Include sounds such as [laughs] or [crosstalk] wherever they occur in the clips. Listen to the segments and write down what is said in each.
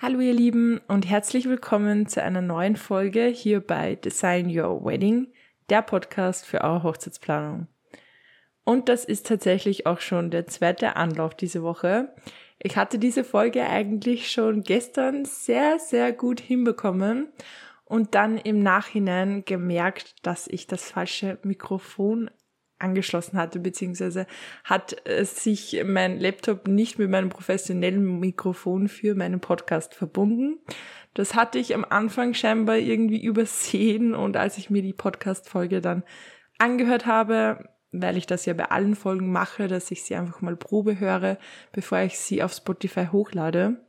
Hallo ihr Lieben und herzlich willkommen zu einer neuen Folge hier bei Design Your Wedding, der Podcast für eure Hochzeitsplanung. Und das ist tatsächlich auch schon der zweite Anlauf diese Woche. Ich hatte diese Folge eigentlich schon gestern sehr, sehr gut hinbekommen und dann im Nachhinein gemerkt, dass ich das falsche Mikrofon angeschlossen hatte, beziehungsweise hat sich mein Laptop nicht mit meinem professionellen Mikrofon für meinen Podcast verbunden. Das hatte ich am Anfang scheinbar irgendwie [laughs] übersehen und als ich mir die Podcast-Folge dann angehört habe, weil ich das ja bei allen Folgen mache, dass ich sie einfach mal Probe höre, bevor ich sie auf Spotify hochlade.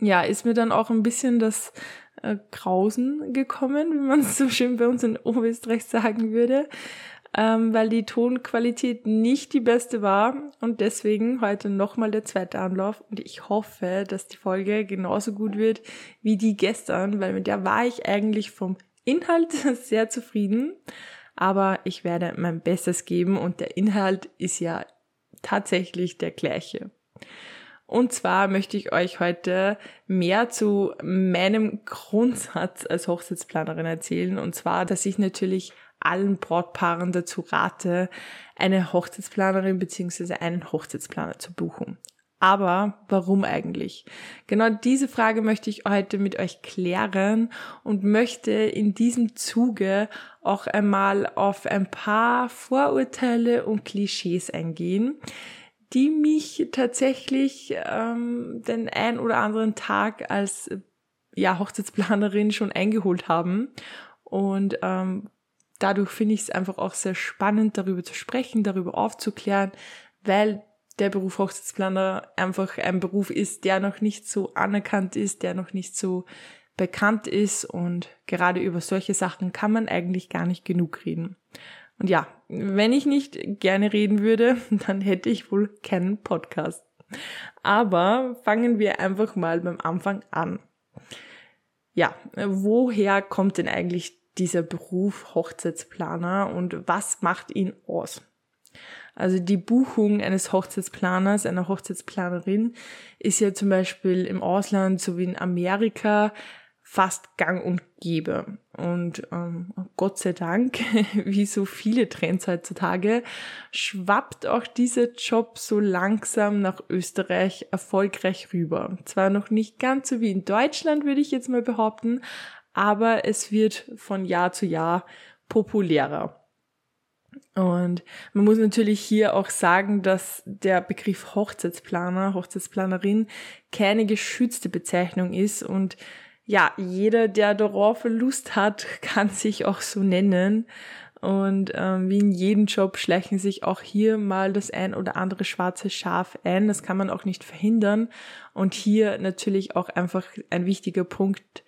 Ja, ist mir dann auch ein bisschen das äh, Grausen gekommen, wie man es so schön bei uns in Oberösterreich sagen würde ähm, weil die Tonqualität nicht die beste war und deswegen heute nochmal der zweite Anlauf und ich hoffe, dass die Folge genauso gut wird wie die gestern, weil mit der war ich eigentlich vom Inhalt [laughs] sehr zufrieden, aber ich werde mein Bestes geben und der Inhalt ist ja tatsächlich der gleiche. Und zwar möchte ich euch heute mehr zu meinem Grundsatz als Hochzeitsplanerin erzählen. Und zwar, dass ich natürlich allen Brautpaaren dazu rate, eine Hochzeitsplanerin bzw. einen Hochzeitsplaner zu buchen. Aber warum eigentlich? Genau diese Frage möchte ich heute mit euch klären und möchte in diesem Zuge auch einmal auf ein paar Vorurteile und Klischees eingehen, die mich tatsächlich ähm, den ein oder anderen Tag als ja, Hochzeitsplanerin schon eingeholt haben und ähm, dadurch finde ich es einfach auch sehr spannend, darüber zu sprechen, darüber aufzuklären, weil der Beruf Hochzeitsplaner einfach ein Beruf ist, der noch nicht so anerkannt ist, der noch nicht so bekannt ist und gerade über solche Sachen kann man eigentlich gar nicht genug reden. Und ja, wenn ich nicht gerne reden würde, [laughs] dann hätte ich wohl keinen Podcast. Aber fangen wir einfach mal beim Anfang an. Ja, woher kommt denn eigentlich dieser Beruf Hochzeitsplaner und was macht ihn aus? Also die Buchung eines Hochzeitsplaners, einer Hochzeitsplanerin ist ja zum Beispiel im Ausland sowie in Amerika fast gang und gäbe. Und ähm, Gott sei Dank, [laughs] wie so viele Trends heutzutage, schwappt auch dieser Job so langsam nach Österreich erfolgreich rüber. Zwar noch nicht ganz so wie in Deutschland, würde ich jetzt mal behaupten, aber es wird von Jahr zu Jahr populärer. Und man muss natürlich hier auch sagen, dass der Begriff Hochzeitsplaner, Hochzeitsplanerin keine geschützte Bezeichnung ist und ja, jeder, der darauf Lust hat, [laughs] kann sich auch so nennen. Und ähm, wie in jedem Job schleichen sich auch hier mal das ein oder andere schwarze Schaf ein. Das kann man auch nicht verhindern. Und hier natürlich auch einfach ein wichtiger Punkt,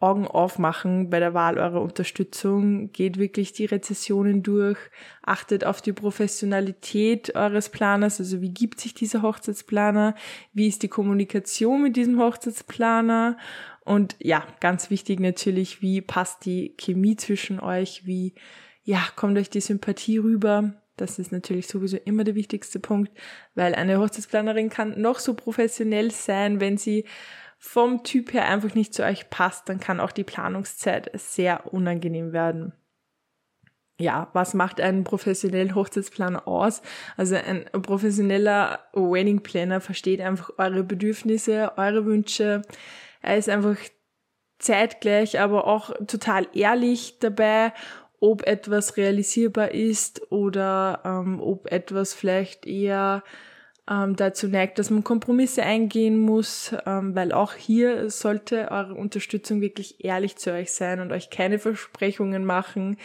Augen aufmachen bei der Wahl eurer Unterstützung. Geht wirklich die Rezessionen durch. Achtet auf die Professionalität eures Planers. Also wie gibt sich dieser Hochzeitsplaner? Wie ist die Kommunikation mit diesem Hochzeitsplaner? Und ja, ganz wichtig natürlich, wie passt die Chemie zwischen euch? Wie, ja, kommt euch die Sympathie rüber? Das ist natürlich sowieso immer der wichtigste Punkt, weil eine Hochzeitsplanerin kann noch so professionell sein, wenn sie vom Typ her einfach nicht zu euch passt, dann kann auch die Planungszeit sehr unangenehm werden. Ja, was macht einen professionellen Hochzeitsplaner aus? Also ein professioneller Wedding Planner versteht einfach eure Bedürfnisse, eure Wünsche. Er ist einfach zeitgleich, aber auch total ehrlich dabei, ob etwas realisierbar ist oder ähm, ob etwas vielleicht eher ähm, dazu neigt, dass man Kompromisse eingehen muss, ähm, weil auch hier sollte eure Unterstützung wirklich ehrlich zu euch sein und euch keine Versprechungen machen,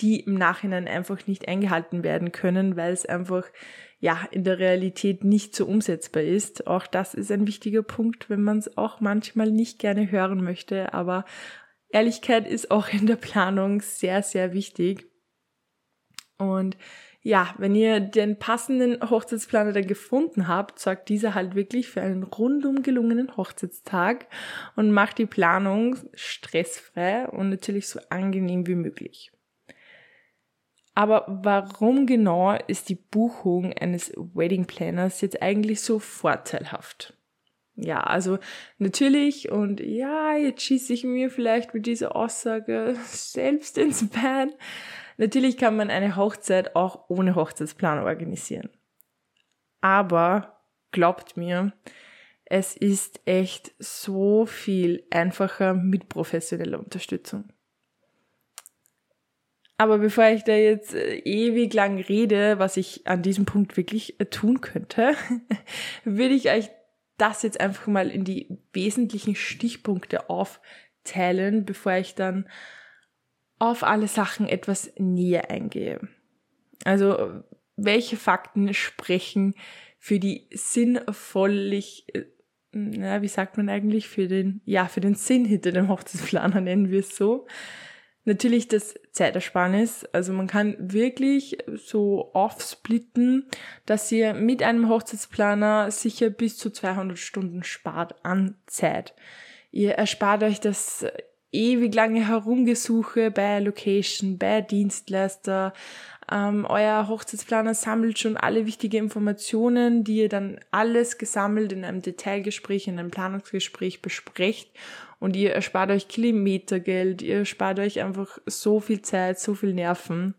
die im Nachhinein einfach nicht eingehalten werden können, weil es einfach ja in der Realität nicht so umsetzbar ist. Auch das ist ein wichtiger Punkt, wenn man es auch manchmal nicht gerne hören möchte, aber Ehrlichkeit ist auch in der Planung sehr, sehr wichtig. Und ja, wenn ihr den passenden Hochzeitsplaner dann gefunden habt, sorgt dieser halt wirklich für einen rundum gelungenen Hochzeitstag und macht die Planung stressfrei und natürlich so angenehm wie möglich. Aber warum genau ist die Buchung eines Wedding Planners jetzt eigentlich so vorteilhaft? Ja, also natürlich und ja, jetzt schieße ich mir vielleicht mit dieser Aussage selbst ins Bein. Natürlich kann man eine Hochzeit auch ohne Hochzeitsplan organisieren. Aber glaubt mir, es ist echt so viel einfacher mit professioneller Unterstützung. Aber bevor ich da jetzt äh, ewig lang rede, was ich an diesem Punkt wirklich äh, tun könnte, [laughs] würde ich euch das jetzt einfach mal in die wesentlichen Stichpunkte aufteilen, bevor ich dann auf alle Sachen etwas näher eingehe. Also, welche Fakten sprechen für die sinnvollig, äh, na, wie sagt man eigentlich, für den, ja, für den Sinn hinter dem Hochzeitsplaner [laughs] nennen wir es so. Natürlich das Zeitersparnis. Also man kann wirklich so aufsplitten, dass ihr mit einem Hochzeitsplaner sicher bis zu 200 Stunden spart an Zeit. Ihr erspart euch das ewig lange Herumgesuche bei Location, bei Dienstleister. Ähm, euer Hochzeitsplaner sammelt schon alle wichtigen Informationen, die ihr dann alles gesammelt in einem Detailgespräch, in einem Planungsgespräch besprecht und ihr erspart euch Kilometergeld, ihr erspart euch einfach so viel Zeit, so viel Nerven.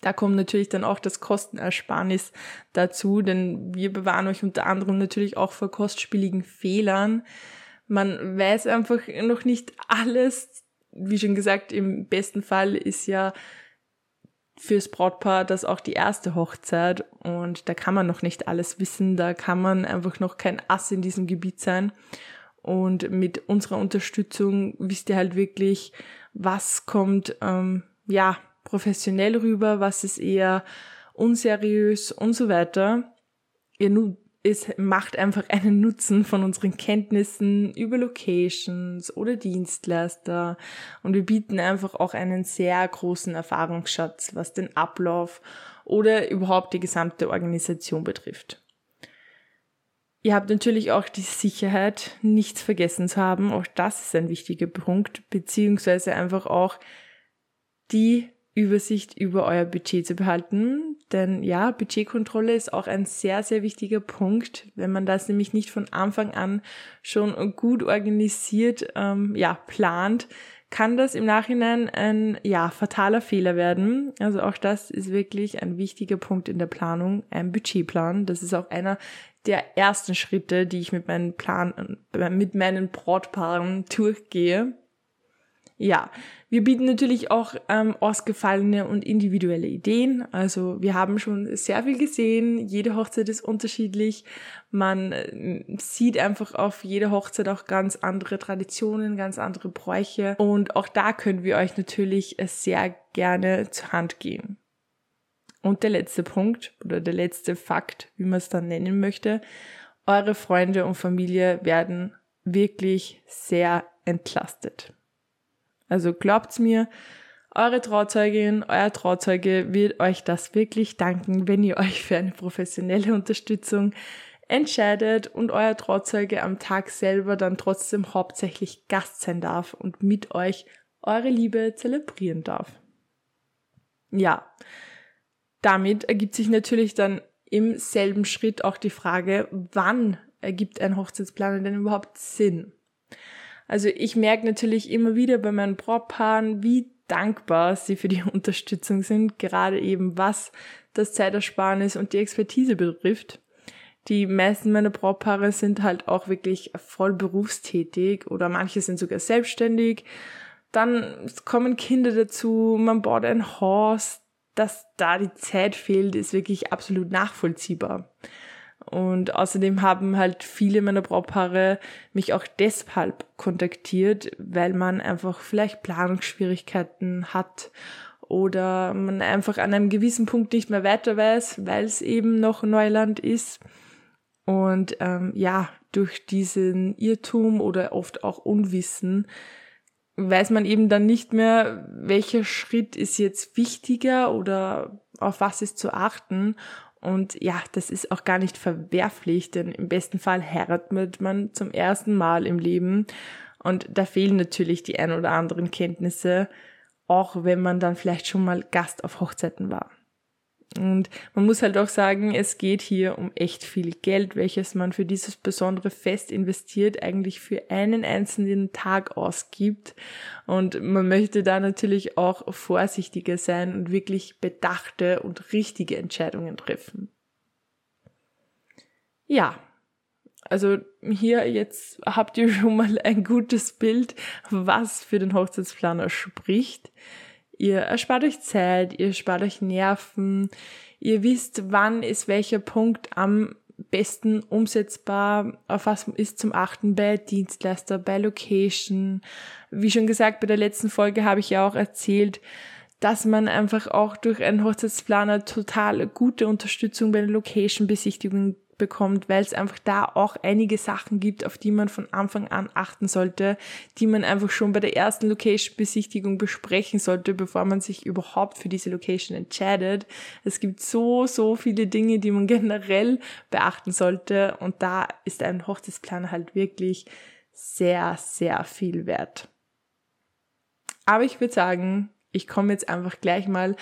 Da kommt natürlich dann auch das Kostenersparnis dazu, denn wir bewahren euch unter anderem natürlich auch vor kostspieligen Fehlern. Man weiß einfach noch nicht alles. Wie schon gesagt, im besten Fall ist ja fürs Brautpaar das auch die erste Hochzeit und da kann man noch nicht alles wissen, da kann man einfach noch kein Ass in diesem Gebiet sein. Und mit unserer Unterstützung wisst ihr halt wirklich, was kommt, ähm, ja, professionell rüber, was ist eher unseriös und so weiter. Ihr, es macht einfach einen Nutzen von unseren Kenntnissen über Locations oder Dienstleister und wir bieten einfach auch einen sehr großen Erfahrungsschatz, was den Ablauf oder überhaupt die gesamte Organisation betrifft. Ihr habt natürlich auch die Sicherheit, nichts vergessen zu haben. Auch das ist ein wichtiger Punkt, beziehungsweise einfach auch die Übersicht über euer Budget zu behalten. Denn ja, Budgetkontrolle ist auch ein sehr, sehr wichtiger Punkt. Wenn man das nämlich nicht von Anfang an schon gut organisiert, ähm, ja, plant, kann das im Nachhinein ein, ja, fataler Fehler werden. Also auch das ist wirklich ein wichtiger Punkt in der Planung, ein Budgetplan. Das ist auch einer der ersten Schritte, die ich mit meinen Plan, mit meinen Brautpaaren durchgehe. Ja, wir bieten natürlich auch ähm, ausgefallene und individuelle Ideen. Also wir haben schon sehr viel gesehen. Jede Hochzeit ist unterschiedlich. Man äh, sieht einfach auf jeder Hochzeit auch ganz andere Traditionen, ganz andere Bräuche. Und auch da können wir euch natürlich sehr gerne zur Hand gehen. Und der letzte Punkt oder der letzte Fakt, wie man es dann nennen möchte, eure Freunde und Familie werden wirklich sehr entlastet. Also glaubt's mir, eure Trauzeugin, euer Trauzeuge wird euch das wirklich danken, wenn ihr euch für eine professionelle Unterstützung entscheidet und euer Trauzeuge am Tag selber dann trotzdem hauptsächlich Gast sein darf und mit euch eure Liebe zelebrieren darf. Ja, damit ergibt sich natürlich dann im selben Schritt auch die Frage, wann ergibt ein Hochzeitsplaner denn überhaupt Sinn? Also ich merke natürlich immer wieder bei meinen Brautpaaren, wie dankbar sie für die [laughs] Unterstützung sind, gerade eben was das Zeitersparnis und die Expertise betrifft. Die meisten meiner Brautpaare sind halt auch wirklich voll berufstätig oder manche sind sogar selbstständig. Dann kommen Kinder dazu, man baut ein Haus, dass da die Zeit fehlt, ist wirklich absolut nachvollziehbar. Und außerdem haben halt viele meiner Brautpaare mich auch deshalb kontaktiert, weil man einfach vielleicht Planungsschwierigkeiten hat oder man einfach an einem gewissen Punkt nicht mehr weiter weiß, weil es eben noch Neuland ist. Und ähm, ja, durch diesen Irrtum oder oft auch Unwissen weiß man eben dann nicht mehr, welcher Schritt ist jetzt wichtiger oder auf was ist zu achten. Und ja, das ist auch gar nicht verwerflich, denn im besten Fall heiratet man zum ersten Mal im Leben und da fehlen natürlich die ein oder anderen Kenntnisse, auch wenn man dann vielleicht schon mal Gast auf Hochzeiten war. Und man muss halt auch sagen, es geht hier um echt viel Geld, welches man für dieses besondere Fest investiert, eigentlich für einen einzelnen Tag ausgibt. Und man möchte da natürlich auch vorsichtiger sein und wirklich bedachte und richtige Entscheidungen treffen. Ja, also hier jetzt habt ihr schon mal ein gutes Bild, was für den Hochzeitsplaner spricht. Ihr erspart euch Zeit, ihr spart euch Nerven, ihr wisst, wann ist welcher Punkt am besten umsetzbar, auf was ist zum Achten bei Dienstleister, bei Location. Wie schon gesagt, bei der letzten Folge habe ich ja auch erzählt, dass man einfach auch durch einen Hochzeitsplaner total gute Unterstützung bei der Location-Besichtigung bekommt, weil es einfach da auch einige Sachen gibt, auf die man von Anfang an achten sollte, die man einfach schon bei der ersten Location-Besichtigung besprechen sollte, bevor man sich überhaupt für diese Location entscheidet. Es gibt so, so viele Dinge, die man [laughs] generell beachten sollte und da ist ein Hochzeitsplan halt wirklich sehr, sehr viel wert. Aber ich würde sagen, ich komme jetzt einfach gleich mal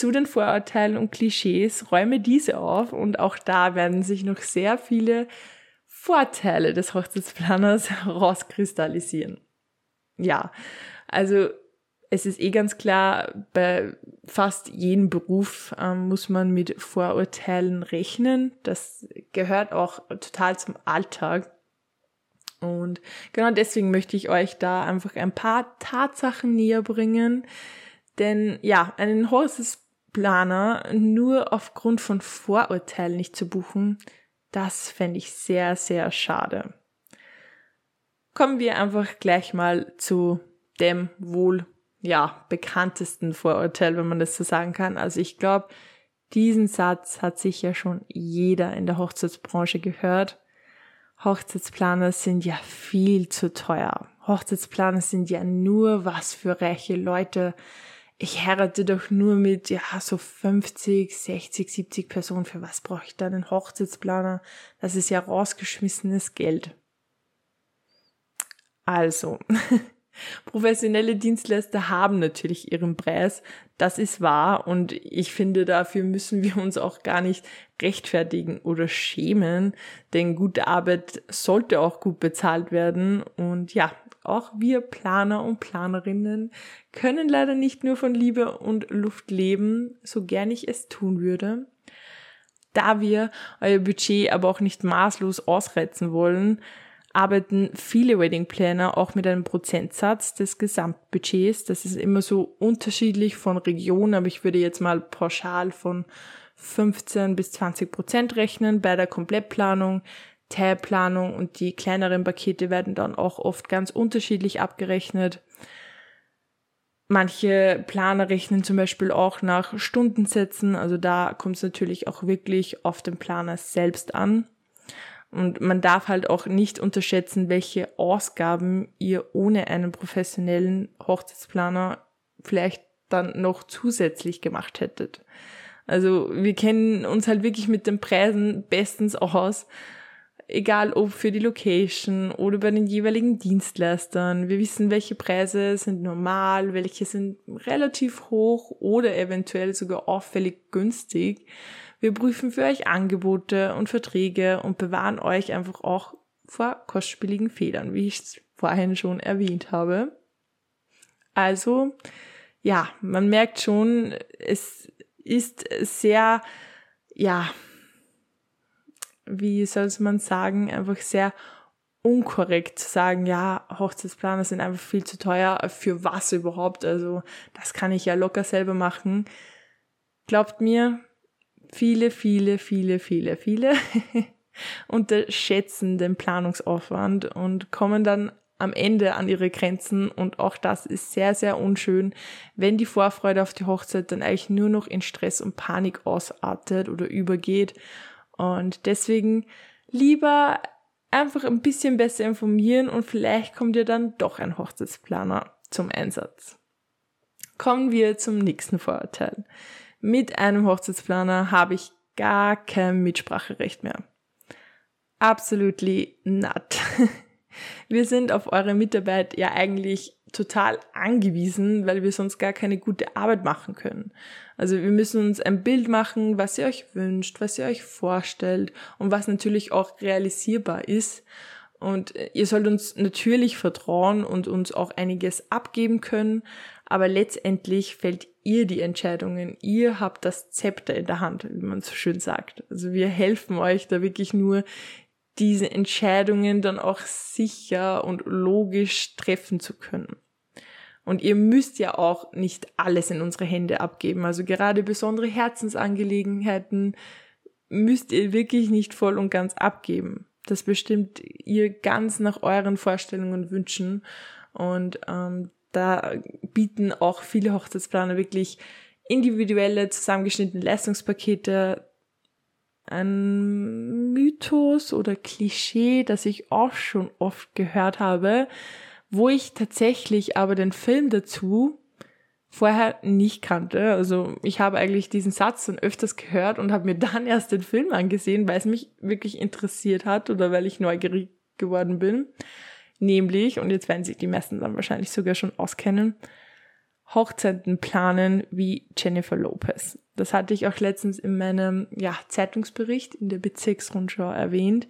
zu den Vorurteilen und Klischees, räume diese auf und auch da werden sich noch sehr viele Vorteile des Hochzeitsplaners [laughs] herauskristallisieren. Ja, also es ist eh ganz klar, bei fast jedem Beruf ähm, muss man mit Vorurteilen rechnen. Das gehört auch total zum Alltag. Und genau deswegen möchte ich euch da einfach ein paar Tatsachen näher bringen, denn ja, einen Hochzeitsplaner nur aufgrund von Vorurteilen nicht zu buchen, das fände ich sehr, sehr schade. Kommen wir einfach gleich mal zu dem wohl, ja, bekanntesten Vorurteil, wenn man das so sagen kann. Also ich glaube, diesen Satz hat sicher schon jeder in der Hochzeitsbranche gehört. Hochzeitsplaner sind ja viel zu teuer. Hochzeitsplaner sind ja nur was für reiche Leute ich heirate doch nur mit, ja, so 50, 60, 70 Personen. Für was brauche ich da einen Hochzeitsplaner? Das ist ja rausgeschmissenes Geld. Also, [laughs] professionelle Dienstleister haben natürlich ihren Preis. Das ist wahr und ich finde, dafür müssen wir uns auch gar nicht rechtfertigen oder schämen, denn gute Arbeit sollte auch gut bezahlt werden und ja, auch wir Planer und Planerinnen können leider nicht nur von Liebe und Luft leben, so gern ich es tun würde. Da wir euer Budget aber auch nicht maßlos ausreizen wollen, arbeiten viele Wedding Planner auch mit einem Prozentsatz des Gesamtbudgets. Das ist immer so unterschiedlich von Region, aber ich würde jetzt mal pauschal von 15 bis 20 Prozent rechnen bei der Komplettplanung. Teilplanung und die kleineren Pakete werden dann auch oft ganz unterschiedlich abgerechnet. Manche Planer rechnen zum Beispiel auch nach Stundensätzen, also da kommt es natürlich auch wirklich auf den Planer selbst an. Und man darf halt auch nicht unterschätzen, welche Ausgaben ihr ohne einen professionellen Hochzeitsplaner vielleicht dann noch zusätzlich gemacht hättet. Also wir kennen uns halt wirklich mit den Preisen bestens aus egal ob für die Location oder bei den jeweiligen Dienstleistern. Wir wissen, welche Preise sind normal, welche sind relativ hoch oder eventuell sogar auffällig günstig. Wir prüfen für euch Angebote und Verträge und bewahren euch einfach auch vor kostspieligen Fehlern, wie ich es vorhin schon erwähnt habe. Also, ja, man merkt schon, es ist sehr, ja, wie soll man sagen, einfach sehr unkorrekt zu sagen, ja, Hochzeitsplaner sind einfach viel zu teuer. Für was überhaupt? Also, das kann ich ja locker selber machen. Glaubt mir, viele, viele, viele, viele, viele [laughs] unterschätzen den Planungsaufwand und kommen dann am Ende an ihre Grenzen und auch das ist sehr, sehr unschön, wenn die Vorfreude auf die Hochzeit dann eigentlich nur noch in Stress und Panik ausartet oder übergeht und deswegen lieber einfach ein bisschen besser informieren und vielleicht kommt ja dann doch ein Hochzeitsplaner zum Einsatz. Kommen wir zum nächsten Vorurteil. Mit einem Hochzeitsplaner habe ich gar kein Mitspracherecht mehr. Absolutely not. [laughs] Wir sind auf eure Mitarbeit ja eigentlich total angewiesen, weil wir sonst gar keine gute Arbeit machen können. Also wir müssen uns ein Bild machen, was ihr euch wünscht, was ihr euch vorstellt und was natürlich auch realisierbar ist. Und ihr sollt uns natürlich vertrauen und uns auch einiges abgeben können, aber letztendlich fällt ihr die Entscheidungen. Ihr habt das Zepter in der Hand, wie man so schön sagt. Also wir helfen euch da wirklich nur, diese Entscheidungen dann auch sicher und logisch treffen zu können. Und ihr müsst ja auch nicht alles in unsere Hände abgeben. Also gerade besondere Herzensangelegenheiten müsst ihr wirklich nicht voll und ganz abgeben. Das bestimmt ihr ganz nach euren Vorstellungen und Wünschen. Und ähm, da bieten auch viele Hochzeitsplaner wirklich individuelle, zusammengeschnittene Leistungspakete. Ein Mythos oder Klischee, das ich auch schon oft gehört habe, wo ich tatsächlich aber den Film dazu vorher nicht kannte. Also ich habe eigentlich diesen Satz dann öfters gehört und habe mir dann erst den Film angesehen, weil es mich wirklich interessiert hat oder weil ich neugierig geworden bin. Nämlich, und jetzt werden sich die meisten dann wahrscheinlich sogar schon auskennen, Hochzeiten planen wie Jennifer Lopez. Das hatte ich auch letztens in meinem ja, Zeitungsbericht in der Bezirksrundschau erwähnt.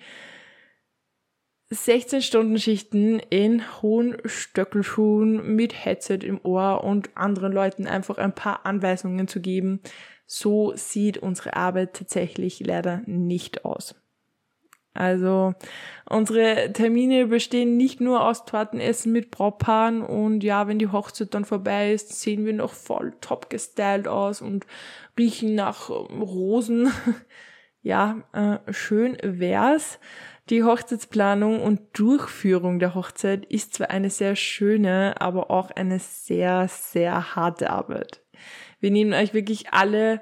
16 Stunden Schichten in hohen Stöckelschuhen mit Headset im Ohr und anderen Leuten einfach ein paar Anweisungen zu geben. So sieht unsere Arbeit tatsächlich leider nicht aus. Also unsere Termine bestehen nicht nur aus Tortenessen mit Brautpaaren und ja, wenn die Hochzeit dann vorbei ist, sehen wir noch voll top gestylt aus und riechen nach Rosen. [laughs] ja, äh, schön wär's. Die Hochzeitsplanung und Durchführung der Hochzeit ist zwar eine sehr schöne, aber auch eine sehr, sehr harte Arbeit. Wir nehmen euch wirklich alle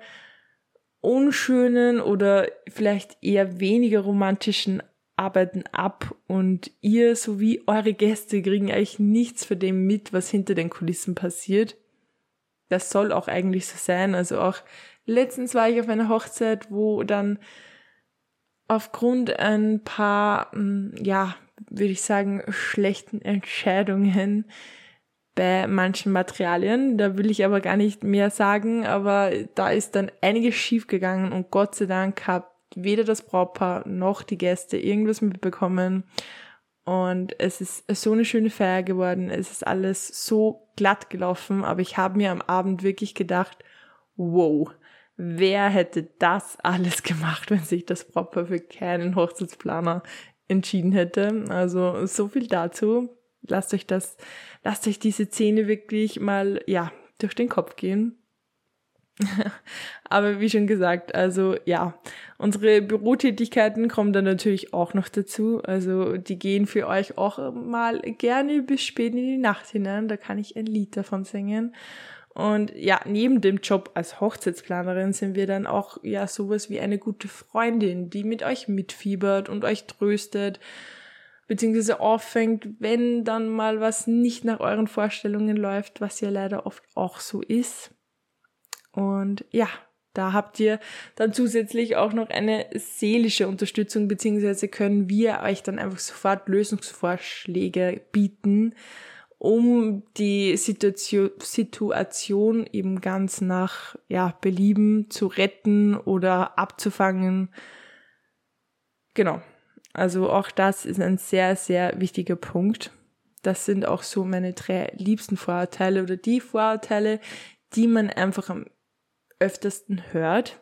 unschönen oder vielleicht eher weniger romantischen Arbeiten ab und ihr sowie eure Gäste kriegen eigentlich nichts von dem mit, was hinter den Kulissen passiert. Das soll auch eigentlich so sein. Also auch letztens war ich auf einer Hochzeit, wo dann aufgrund ein paar, hm, ja, würde ich sagen, schlechten Entscheidungen bei manchen Materialien. Da will ich aber gar nicht mehr sagen, aber da ist dann einiges schief gegangen und Gott sei Dank hat weder das Brautpaar noch die Gäste irgendwas mitbekommen. Und es ist so eine schöne Feier geworden. Es ist alles so glatt gelaufen, aber ich habe mir am Abend wirklich gedacht, wow, wer hätte das alles gemacht, wenn sich das Proper für keinen Hochzeitsplaner entschieden hätte. Also so viel dazu. Lasst euch das, lasst euch diese Szene wirklich mal, ja, durch den Kopf gehen. [laughs] Aber wie schon gesagt, also ja, unsere Bürotätigkeiten kommen dann natürlich auch noch dazu. Also die gehen für euch auch mal gerne bis spät in die Nacht hinein. Da kann ich ein Lied davon singen. Und ja, neben dem Job als Hochzeitsplanerin sind wir dann auch ja sowas wie eine gute Freundin, die mit euch mitfiebert und euch tröstet, beziehungsweise auffängt, wenn dann mal was nicht nach euren Vorstellungen läuft, was ja leider oft auch so ist. Und ja, da habt ihr dann zusätzlich auch noch eine seelische Unterstützung, beziehungsweise können wir euch dann einfach sofort Lösungsvorschläge bieten, um die Situation, Situation eben ganz nach ja, Belieben zu retten oder abzufangen. Genau. Also auch das ist ein sehr, sehr wichtiger Punkt. Das sind auch so meine drei liebsten Vorurteile oder die Vorurteile, die man einfach am öftesten hört.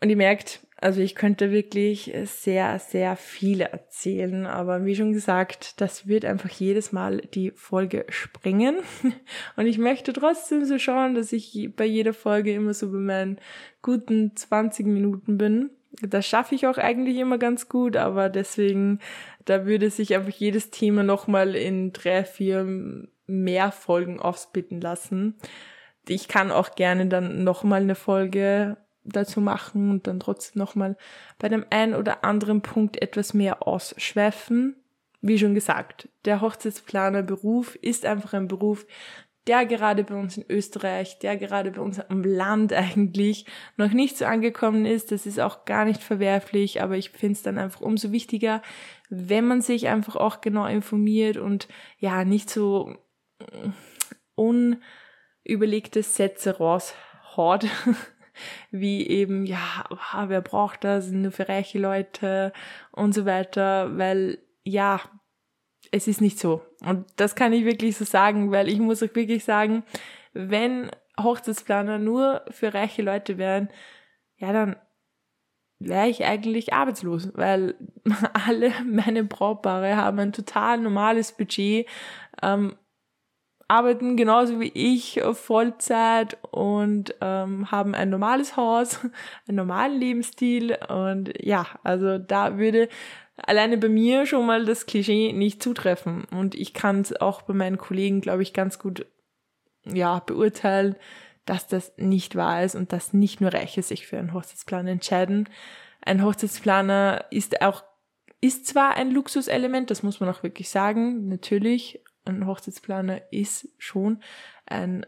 Und ihr merkt, also ich könnte wirklich sehr, sehr viele erzählen, aber wie schon gesagt, das wird einfach jedes Mal die Folge sprengen. [laughs] Und ich möchte trotzdem so schauen, dass ich bei jeder Folge immer so bei meinen guten 20 Minuten bin. Das schaffe ich auch eigentlich immer ganz gut, aber deswegen, da würde sich einfach jedes Thema nochmal in drei, vier mehr Folgen aufsplitten lassen. Ich kann auch gerne dann nochmal eine Folge dazu machen und dann trotzdem nochmal bei dem einen oder anderen Punkt etwas mehr ausschweifen. Wie schon gesagt, der Hochzeitsplanerberuf ist einfach ein Beruf, der gerade bei uns in Österreich, der gerade bei uns am Land eigentlich noch nicht so angekommen ist. Das ist auch gar nicht verwerflich, aber ich finde es dann einfach umso wichtiger, wenn man sich einfach auch genau informiert und ja, nicht so unüberlegte Sätze raushaut, [laughs] wie eben, ja, wer braucht das, nur für reiche Leute und so weiter, weil ja, es ist nicht so. Und das kann ich wirklich so sagen, weil ich muss auch wirklich sagen, wenn Hochzeitsplaner nur für reiche Leute wären, ja, dann wäre ich eigentlich arbeitslos, weil [laughs] alle meine Brautpaare haben ein total normales Budget, ähm, arbeiten genauso wie ich Vollzeit und ähm, haben ein normales Haus, [laughs] einen normalen Lebensstil und ja, also da würde alleine bei mir schon mal das Klischee nicht zutreffen. Und ich kann es auch bei meinen Kollegen, glaube ich, ganz gut ja, beurteilen, dass das nicht wahr ist und dass nicht nur Reiche sich für einen Hochzeitsplan entscheiden. Ein Hochzeitsplaner ist auch, ist zwar ein Luxuselement, das muss man auch wirklich sagen, natürlich, ein Hochzeitsplaner ist schon ein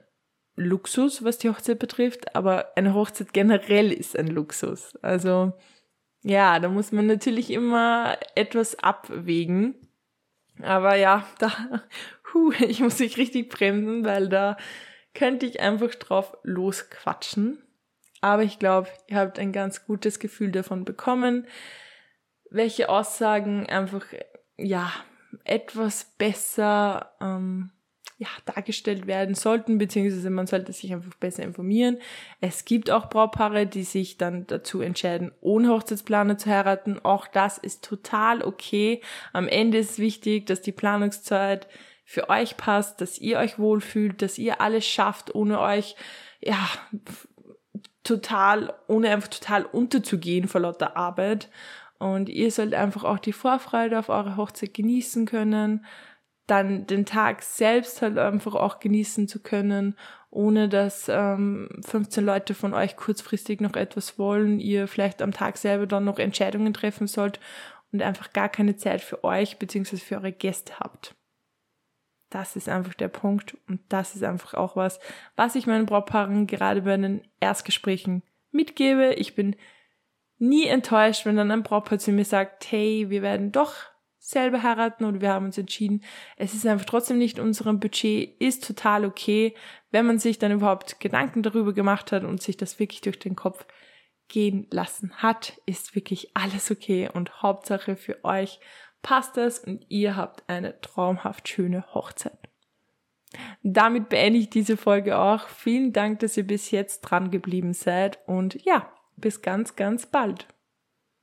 Luxus, was die Hochzeit betrifft, aber eine Hochzeit generell ist ein Luxus. Also, ja, da muss man natürlich immer etwas abwägen. Aber ja, [laughs] da, hu, ich muss mich richtig bremsen, weil da könnte ich einfach drauf losquatschen. Aber ich glaube, ihr habt ein ganz gutes Gefühl davon bekommen, welche Aussagen einfach, ja, etwas besser ähm, ja, dargestellt werden sollten, beziehungsweise man sollte sich einfach besser informieren. Es gibt auch Brautpaare, die sich dann dazu entscheiden, ohne Hochzeitsplaner zu heiraten. Auch das ist total okay. Am Ende ist wichtig, dass die Planungszeit für euch passt, dass ihr euch wohlfühlt, dass ihr alles schafft, ohne euch, ja, total, ohne einfach total unterzugehen vor lauter Arbeit. Und ihr sollt einfach auch die Vorfreude auf eure Hochzeit genießen können dann den Tag selbst halt einfach auch genießen zu können, ohne dass ähm, 15 Leute von euch kurzfristig noch etwas wollen, ihr vielleicht am Tag selber dann noch Entscheidungen treffen sollt und einfach gar keine Zeit für euch bzw. für eure Gäste habt. Das ist einfach der Punkt und das ist einfach auch was, was ich meinen Brautpaaren gerade bei den Erstgesprächen mitgebe. Ich bin nie enttäuscht, wenn dann ein Brautpaar zu mir sagt, hey, wir werden doch selber heiraten oder wir haben uns entschieden, es ist einfach trotzdem nicht unserem Budget, ist total okay, wenn man sich dann überhaupt Gedanken darüber gemacht hat und sich das wirklich durch den Kopf gehen lassen hat, ist wirklich alles okay und Hauptsache für euch passt das und ihr habt eine traumhaft schöne Hochzeit. Damit beende ich diese Folge auch. Vielen Dank, dass ihr bis jetzt dran geblieben seid und ja, bis ganz, ganz bald.